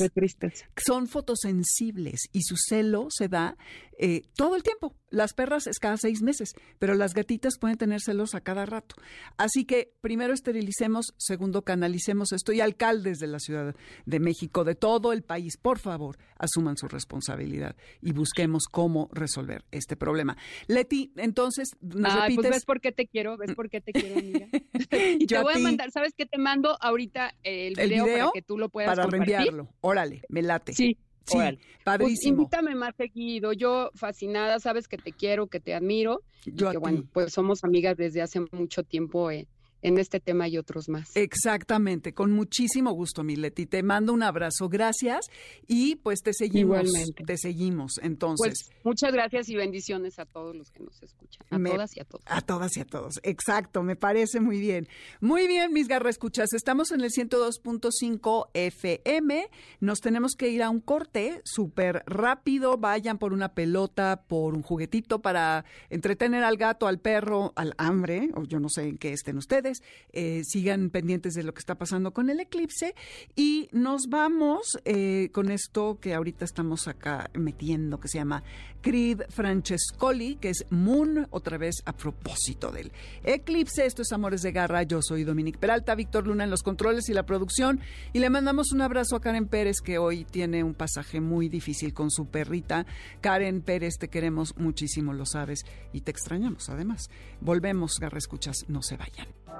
son fotosensibles y su celo se da eh, todo el tiempo. Las perras es cada seis meses, pero las gatitas pueden tener celos a cada rato. Así que primero esterilicemos, segundo canalicemos esto y alcaldes de la Ciudad de México, de todo el país, por favor, asuman su responsabilidad y busquemos cómo resolver este problema. Leti, entonces, ¿nos
pues,
repites?
¿Ves por qué te quiero? ¿Ves por qué te quiero, amiga? y te voy a, mandar, ¿sabes qué? Te mando ahorita el video, para que tú lo puedas
Para
reenviarlo.
Órale, me late.
Sí,
Sí, pues, padrísimo.
invítame más seguido. Yo fascinada, sabes que te quiero, que te admiro. Yo que, bueno, pues somos amigas desde hace mucho tiempo. Eh, en este tema y otros más.
Exactamente, con muchísimo gusto, Mileti. Te mando un abrazo, gracias y pues te seguimos.
Igualmente.
Te seguimos, entonces.
Pues muchas gracias y bendiciones a todos los que nos escuchan, a todas y a todos.
A todas y a todos, exacto, me parece muy bien. Muy bien, mis garra escuchas, estamos en el 102.5 FM, nos tenemos que ir a un corte súper rápido, vayan por una pelota, por un juguetito para entretener al gato, al perro, al hambre, o yo no sé en qué estén ustedes eh, sigan pendientes de lo que está pasando con el eclipse y nos vamos eh, con esto que ahorita estamos acá metiendo, que se llama Creed Francescoli, que es Moon, otra vez a propósito del eclipse. Esto es Amores de Garra. Yo soy Dominique Peralta, Víctor Luna en los controles y la producción. Y le mandamos un abrazo a Karen Pérez, que hoy tiene un pasaje muy difícil con su perrita. Karen Pérez, te queremos muchísimo, lo sabes, y te extrañamos además. Volvemos, Garra Escuchas, no se vayan.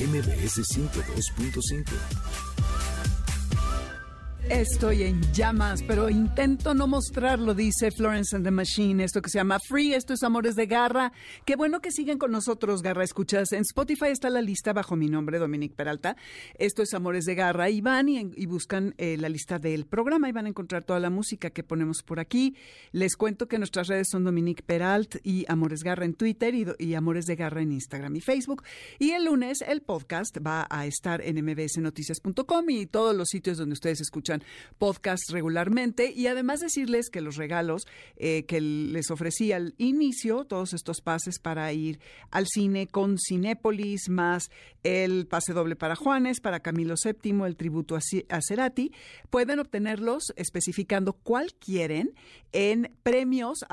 MBS 102.5.
Estoy en llamas, pero intento no mostrarlo, dice Florence and the Machine. Esto que se llama Free, esto es Amores de Garra. Qué bueno que siguen con nosotros, Garra Escuchas. En Spotify está la lista bajo mi nombre, Dominique Peralta. Esto es Amores de Garra. Y van y, buscan eh, la lista del programa y van a encontrar toda la música que ponemos por aquí. Les cuento que nuestras redes son Dominique Peralt y Amores Garra en Twitter y, y Amores de Garra en Instagram y Facebook. Y el lunes el podcast va a estar en mbsnoticias.com y todos los sitios donde ustedes escuchan podcast regularmente y además decirles que los regalos eh, que les ofrecí al inicio, todos estos pases para ir al cine con Cinépolis, más el pase doble para Juanes, para Camilo VII, el tributo a Cerati, pueden obtenerlos especificando cuál quieren en premios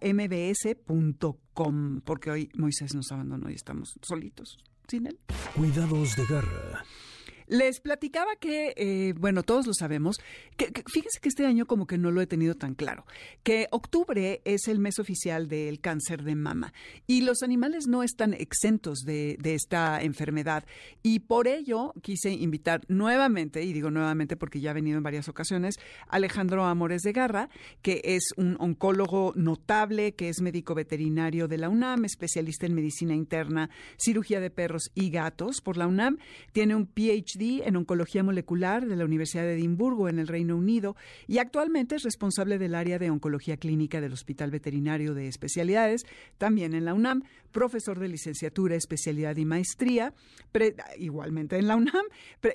mbs.com, porque hoy Moisés nos abandonó y estamos solitos sin él.
Cuidados de garra.
Les platicaba que, eh, bueno, todos lo sabemos, que, fíjense que este año como que no lo he tenido tan claro, que octubre es el mes oficial del cáncer de mama y los animales no están exentos de, de esta enfermedad y por ello quise invitar nuevamente, y digo nuevamente porque ya ha venido en varias ocasiones, Alejandro Amores de Garra, que es un oncólogo notable, que es médico veterinario de la UNAM, especialista en medicina interna, cirugía de perros y gatos por la UNAM, tiene un PhD en Oncología Molecular de la Universidad de Edimburgo, en el Reino Unido, y actualmente es responsable del área de Oncología Clínica del Hospital Veterinario de Especialidades, también en la UNAM, profesor de licenciatura, especialidad y maestría, igualmente en la UNAM,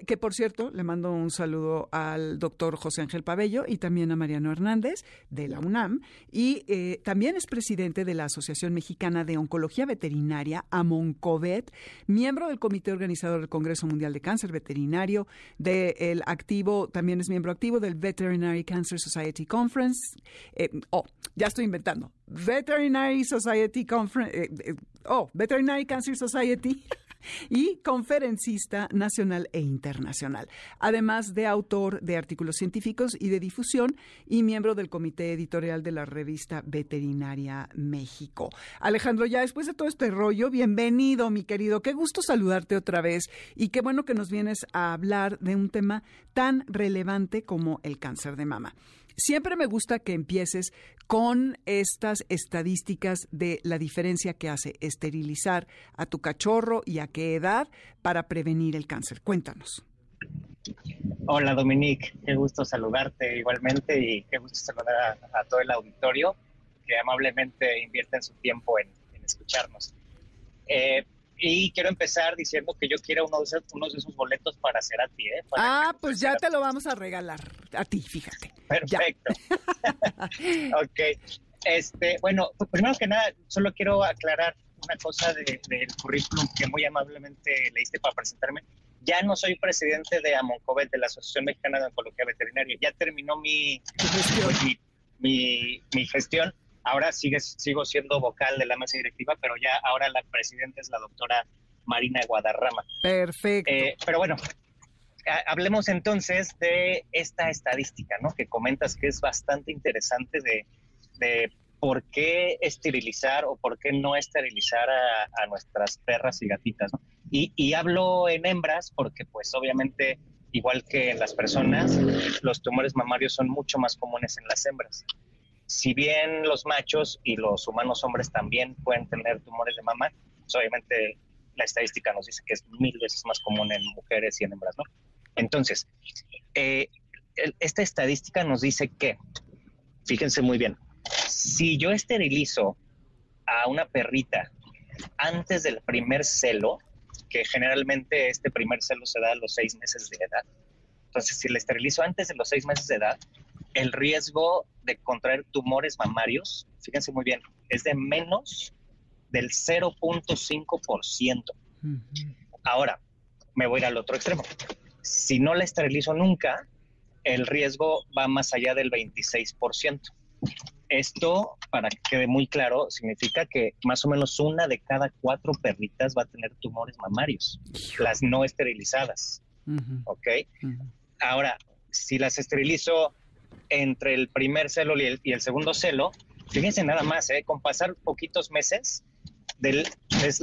que por cierto, le mando un saludo al doctor José Ángel Pabello y también a Mariano Hernández de la UNAM, y eh, también es presidente de la Asociación Mexicana de Oncología Veterinaria, AMONCOVET, miembro del Comité Organizador del Congreso Mundial de Cáncer Veterinario, veterinario del activo, también es miembro activo del Veterinary Cancer Society Conference. Eh, oh, ya estoy inventando. Veterinary Society Conference. Eh, eh, oh, Veterinary Cancer Society. y conferencista nacional e internacional, además de autor de artículos científicos y de difusión y miembro del comité editorial de la revista Veterinaria México. Alejandro, ya después de todo este rollo, bienvenido, mi querido. Qué gusto saludarte otra vez y qué bueno que nos vienes a hablar de un tema tan relevante como el cáncer de mama. Siempre me gusta que empieces con estas estadísticas de la diferencia que hace esterilizar a tu cachorro y a qué edad para prevenir el cáncer. Cuéntanos.
Hola Dominique, qué gusto saludarte igualmente y qué gusto saludar a, todo el auditorio que amablemente invierte en su tiempo en, escucharnos. Eh, y quiero empezar diciendo que yo quiero uno de esos, de esos boletos para hacer a ti. ¿eh?
ah, pues ya te lo vamos a regalar a ti, fíjate.
Perfecto. ok. Este, bueno, pues primero que nada, solo quiero aclarar una cosa del currículum que muy amablemente leíste para presentarme. Ya no soy presidente de AMONCOVET, de la Asociación Mexicana de Oncología Veterinaria. Ya terminó mi, mi, mi gestión Ahora sigue, sigo siendo vocal de la mesa directiva, pero ya ahora la presidenta es la doctora Marina Guadarrama.
Perfecto.
Eh, pero bueno, hablemos entonces de esta estadística, ¿no? Que comentas que es bastante interesante de, por qué esterilizar o por qué no esterilizar a, nuestras perras y gatitas, ¿no? Y, y, hablo en hembras porque pues obviamente, igual que en las personas, los tumores mamarios son mucho más comunes en las hembras si bien los machos y los humanos hombres también pueden tener tumores de mama, pues obviamente la estadística nos dice que es mil veces más común en mujeres y en hembras, ¿no? Entonces, eh, esta estadística nos dice que, fíjense muy bien, si yo esterilizo a una perrita antes del primer celo, que generalmente este primer celo se da a los seis meses de edad, entonces si la esterilizo antes de los seis meses de edad, el riesgo de contraer tumores mamarios, fíjense muy bien, es de menos del 0.5%. Ahora, me voy al otro extremo. Si no la esterilizo nunca, el riesgo va más allá del 26%. esto, para que quede muy claro, significa que más o menos una de cada cuatro perritas va a tener tumores mamarios, las no esterilizadas. ¿Ok? Ahora, si las esterilizo entre el primer celo y el, segundo celo, fíjense nada más, ¿eh? con pasar poquitos meses, del, les,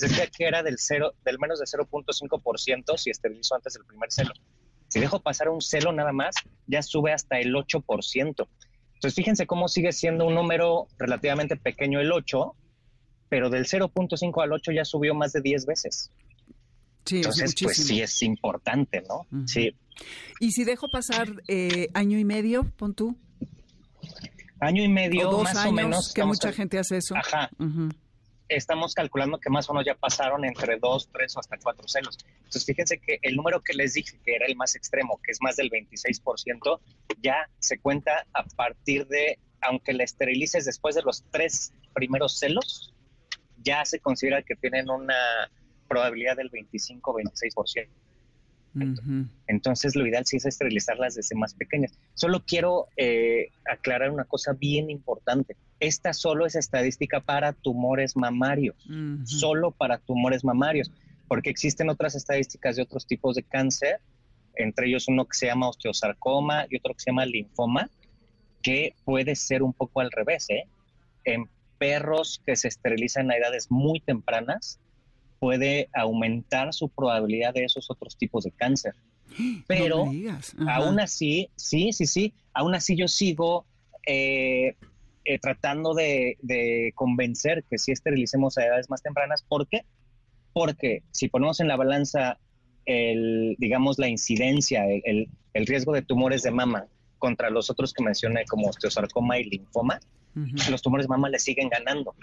decía que era del, cero, del menos de 0.5% si esterilizo antes del primer celo. Si dejo pasar un celo nada más, ya sube hasta el 8%. Entonces, fíjense cómo sigue siendo un número relativamente pequeño el 8, pero del 0.5 al 8 ya subió más de 10 veces. Sí, Entonces, pues sí es importante, ¿no? Sí.
¿Y si dejo pasar eh, año y medio, pon tú?
Año y medio, o dos más años, o menos.
Que mucha gente hace eso.
Ajá. Estamos calculando que más o menos ya pasaron entre dos, tres o hasta cuatro celos. Entonces, fíjense que el número que les dije, que era el más extremo, que es más del 26%, ya se cuenta a partir de, aunque la esterilices después de los tres primeros celos, ya se considera que tienen una probabilidad del 25-26%. Entonces, lo ideal sí es esterilizarlas desde más pequeñas. Solo quiero eh, aclarar una cosa bien importante. Esta solo es estadística para tumores mamarios, solo para tumores mamarios, porque existen otras estadísticas de otros tipos de cáncer, entre ellos uno que se llama osteosarcoma y otro que se llama linfoma, que puede ser un poco al revés. ¿eh? En perros que se esterilizan a edades muy tempranas, puede aumentar su probabilidad de esos otros tipos de cáncer. Pero aún así, sí, sí, sí, aún así yo sigo eh, eh, tratando de, convencer que si esterilicemos a edades más tempranas. ¿Por qué? Porque si ponemos en la balanza, el, digamos, la incidencia, el, riesgo de tumores de mama contra los otros que mencioné como osteosarcoma y linfoma, los tumores de mama le siguen ganando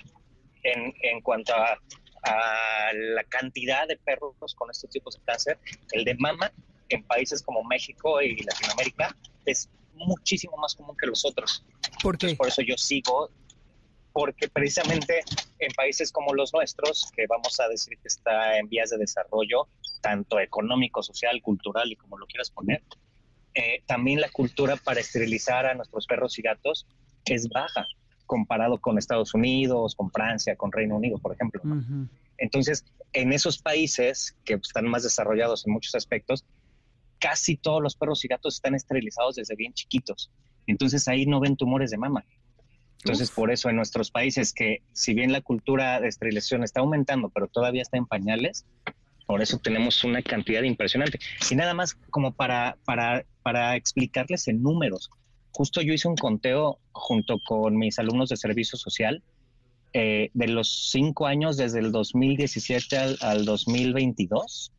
en, en cuanto a a la cantidad de perros con estos tipos de cáncer, el de mama en países como México y Latinoamérica es muchísimo más común que los otros.
¿Por qué?
por eso yo sigo, porque precisamente en países como los nuestros, que vamos a decir que está en vías de desarrollo, tanto económico, social, cultural y como lo quieras poner, eh, también la cultura para esterilizar a nuestros perros y gatos es baja comparado con Estados Unidos, con Francia, con Reino Unido, por ejemplo. Entonces, en esos países que están más desarrollados en muchos aspectos, casi todos los perros y gatos están esterilizados desde bien chiquitos. Entonces ahí no ven tumores de mama. Entonces, por eso en nuestros países que si bien la cultura de esterilización está aumentando, pero todavía está en pañales, por eso tenemos una cantidad impresionante. Y nada más como para, para, para explicarles en números, justo yo hice un conteo junto con mis alumnos de servicio social eh, de los cinco años desde el 2017 al, 2022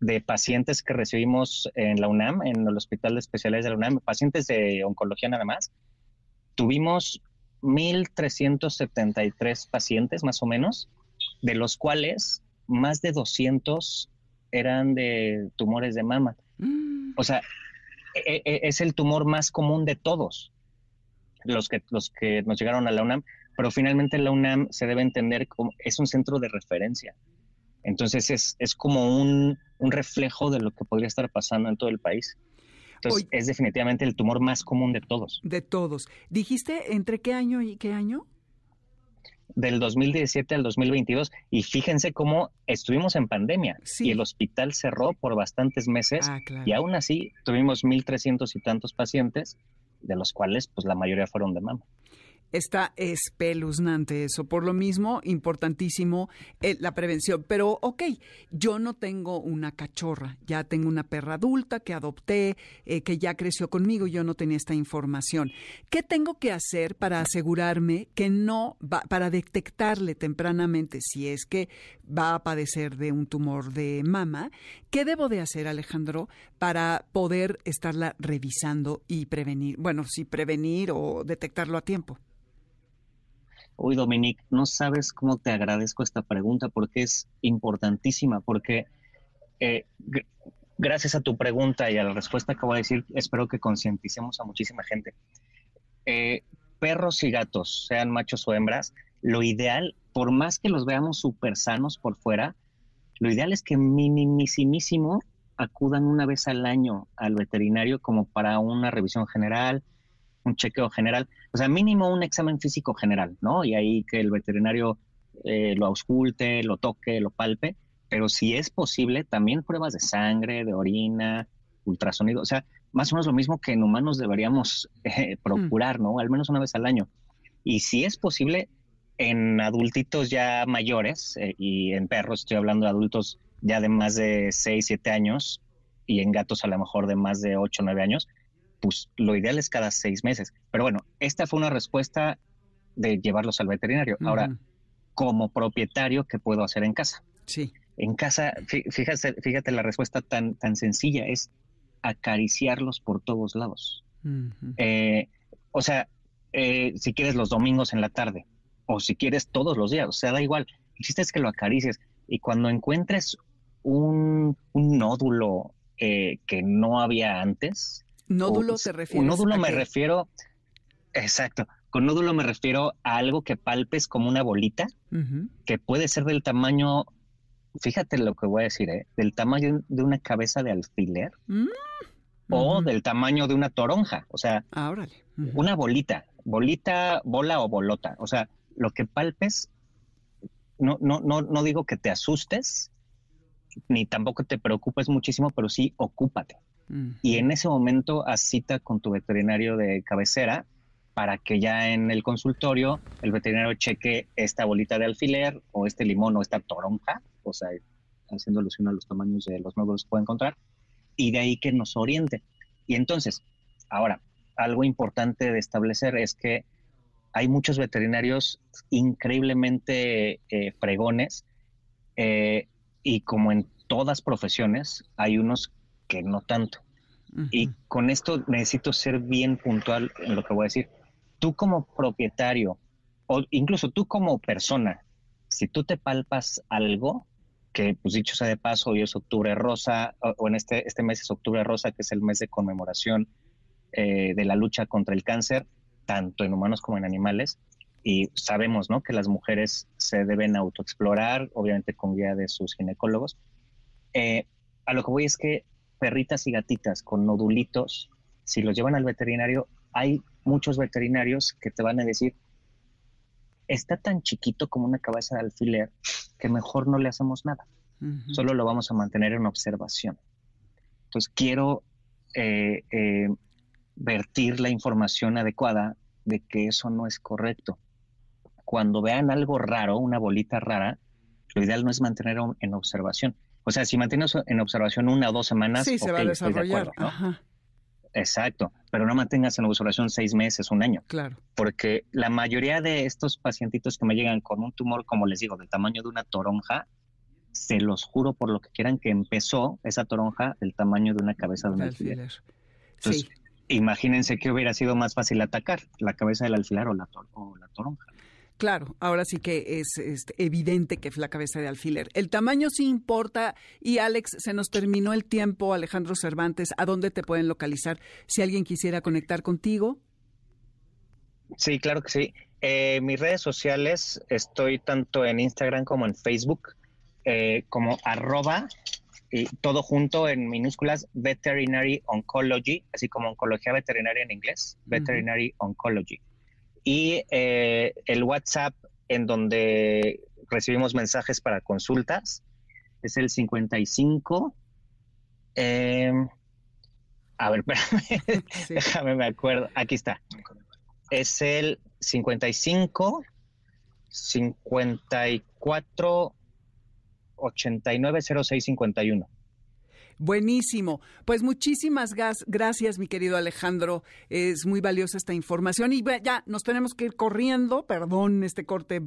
de pacientes que recibimos en la UNAM, en el Hospital de Especialidades de la UNAM, pacientes de oncología nada más, tuvimos 1.373 pacientes más o menos, de los cuales más de 200 eran de tumores de mama. Mm. O sea, es el tumor más común de todos los que, los que nos llegaron a la UNAM, pero finalmente la UNAM se debe entender como es un centro de referencia. Entonces es, es como un, un reflejo de lo que podría estar pasando en todo el país. Entonces es definitivamente el tumor más común de todos.
De todos. ¿Dijiste entre qué año y qué año?
Del 2017 al 2022 y fíjense cómo estuvimos en pandemia y el hospital cerró por bastantes meses ah, y aún así tuvimos 1.300 y tantos pacientes, de los cuales pues la mayoría fueron de mama.
Está espeluznante eso. Por lo mismo, importantísimo eh, la prevención. Pero, ok, yo no tengo una cachorra, ya tengo una perra adulta que adopté, eh, que ya creció conmigo, yo no tenía esta información. ¿Qué tengo que hacer para asegurarme que no va, para detectarle tempranamente si es que va a padecer de un tumor de mama? ¿Qué debo de hacer, Alejandro, para poder estarla revisando y prevenir? Bueno, sí, prevenir o detectarlo a tiempo.
Uy, Dominique, no sabes cómo te agradezco esta pregunta porque es importantísima, porque eh, gracias a tu pregunta y a la respuesta que voy a decir, espero que concienticemos a muchísima gente. Eh, perros y gatos, sean machos o hembras, lo ideal, por más que los veamos súper sanos por fuera, lo ideal es que minimísimo acudan una vez al año al veterinario como para una revisión general, un chequeo general, o sea, mínimo un examen físico general, ¿no? Y ahí que el veterinario eh, lo ausculte, lo toque, lo palpe, pero si es posible, también pruebas de sangre, de orina, ultrasonido, o sea, más o menos lo mismo que en humanos deberíamos eh, procurar, ¿no? Al menos una vez al año. Y si es posible, en adultitos ya mayores, eh, y en perros estoy hablando de adultos ya de más de 6, 7 años, y en gatos a lo mejor de más de 8, 9 años, pues lo ideal es cada seis meses. Pero bueno, esta fue una respuesta de llevarlos al veterinario. Ahora, como propietario, ¿qué puedo hacer en casa?
Sí.
En casa, fíjate, fíjate la respuesta tan, tan sencilla, es acariciarlos por todos lados. Eh, o sea, eh, si quieres los domingos en la tarde, o si quieres todos los días, o sea, da igual. El chiste es que lo acaricies y cuando encuentres un, nódulo eh, que no había antes.
¿Nódulo te refieres?
Un nódulo me refiero, exacto, con nódulo me refiero a algo que palpes como una bolita, que puede ser del tamaño, fíjate lo que voy a decir, ¿eh? del tamaño de una cabeza de alfiler mm, o del tamaño de una toronja, o sea,
ah,
una bolita, bolita, bola o bolota, o sea, lo que palpes, no, no, no, no digo que te asustes, ni tampoco te preocupes muchísimo, pero sí ocúpate. Y en ese momento haz cita con tu veterinario de cabecera para que ya en el consultorio el veterinario cheque esta bolita de alfiler o este limón o esta toronja, o sea, haciendo alusión a los tamaños de los nódulos que puede encontrar, y de ahí que nos oriente. Y entonces, ahora, algo importante de establecer es que hay muchos veterinarios increíblemente eh, fregones eh, y como en todas profesiones, hay unos que no tanto. Y con esto necesito ser bien puntual en lo que voy a decir. Tú como propietario, o incluso tú como persona, si tú te palpas algo, que pues dicho sea de paso, hoy es octubre rosa, o, en este, este mes es octubre rosa, que es el mes de conmemoración eh, de la lucha contra el cáncer, tanto en humanos como en animales, y sabemos ¿no? que las mujeres se deben autoexplorar, obviamente con guía de sus ginecólogos. Eh, a lo que voy es que perritas y gatitas con nodulitos, si los llevan al veterinario, hay muchos veterinarios que te van a decir, está tan chiquito como una cabeza de alfiler que mejor no le hacemos nada, solo lo vamos a mantener en observación. Entonces quiero eh, eh, vertir la información adecuada de que eso no es correcto cuando vean algo raro, una bolita rara, lo ideal no es mantener en observación. O sea, si mantienes en observación una o dos semanas,
sí, se va a desarrollar.
Exacto, pero no mantengas en observación seis meses, un año.
Claro.
Porque la mayoría de estos pacientitos que me llegan con un tumor, como les digo, del tamaño de una toronja, se los juro por lo que quieran que empezó esa toronja del tamaño de una cabeza de un alfiler. Entonces, imagínense que hubiera sido más fácil atacar, la cabeza del alfiler o la, o la toronja.
Claro, ahora sí que es, evidente que es la cabeza de alfiler. El tamaño sí importa y Alex, se nos terminó el tiempo, Alejandro Cervantes, ¿a dónde te pueden localizar si alguien quisiera conectar contigo?
Sí, claro que sí. Eh, mis redes sociales estoy tanto en Instagram como en Facebook eh, como arroba y todo junto en minúsculas Veterinary Oncology, así como oncología veterinaria en inglés, Veterinary Oncology y eh, el WhatsApp en donde recibimos mensajes para consultas es el 55. Em, a ver, espérame, déjame, me acuerdo. Aquí está. Es el 55 54 89 06 51.
Buenísimo. Pues muchísimas gracias, mi querido Alejandro. Es muy valiosa esta información. Y ya nos tenemos que ir corriendo, perdón este corte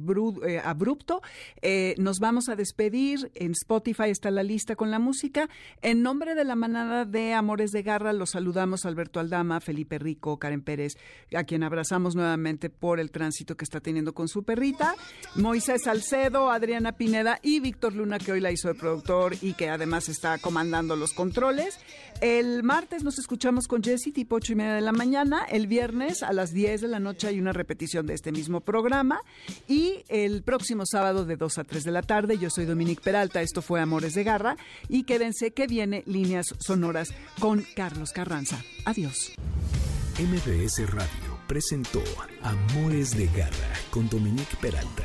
eh, abrupto. Eh, nos vamos a despedir. En Spotify está la lista con la música. En nombre de la manada de Amores de Garra, los saludamos Alberto Aldama, Felipe Rico, Karen Pérez, a quien abrazamos nuevamente por el tránsito que está teniendo con su perrita. Moisés Salcedo, Adriana Pineda y Víctor Luna, que hoy la hizo el productor y que además está comandando los controles. El martes nos escuchamos con Jessy tipo ocho y media de la mañana. El viernes a las 10 de la noche hay una repetición de este mismo programa. Y el próximo sábado de 2 a 3 de la tarde, yo soy Dominique Peralta. Esto fue Amores de Garra. Y quédense que viene Líneas Sonoras con Carlos Carranza. Adiós.
MBS Radio presentó Amores de Garra con Dominique Peralta.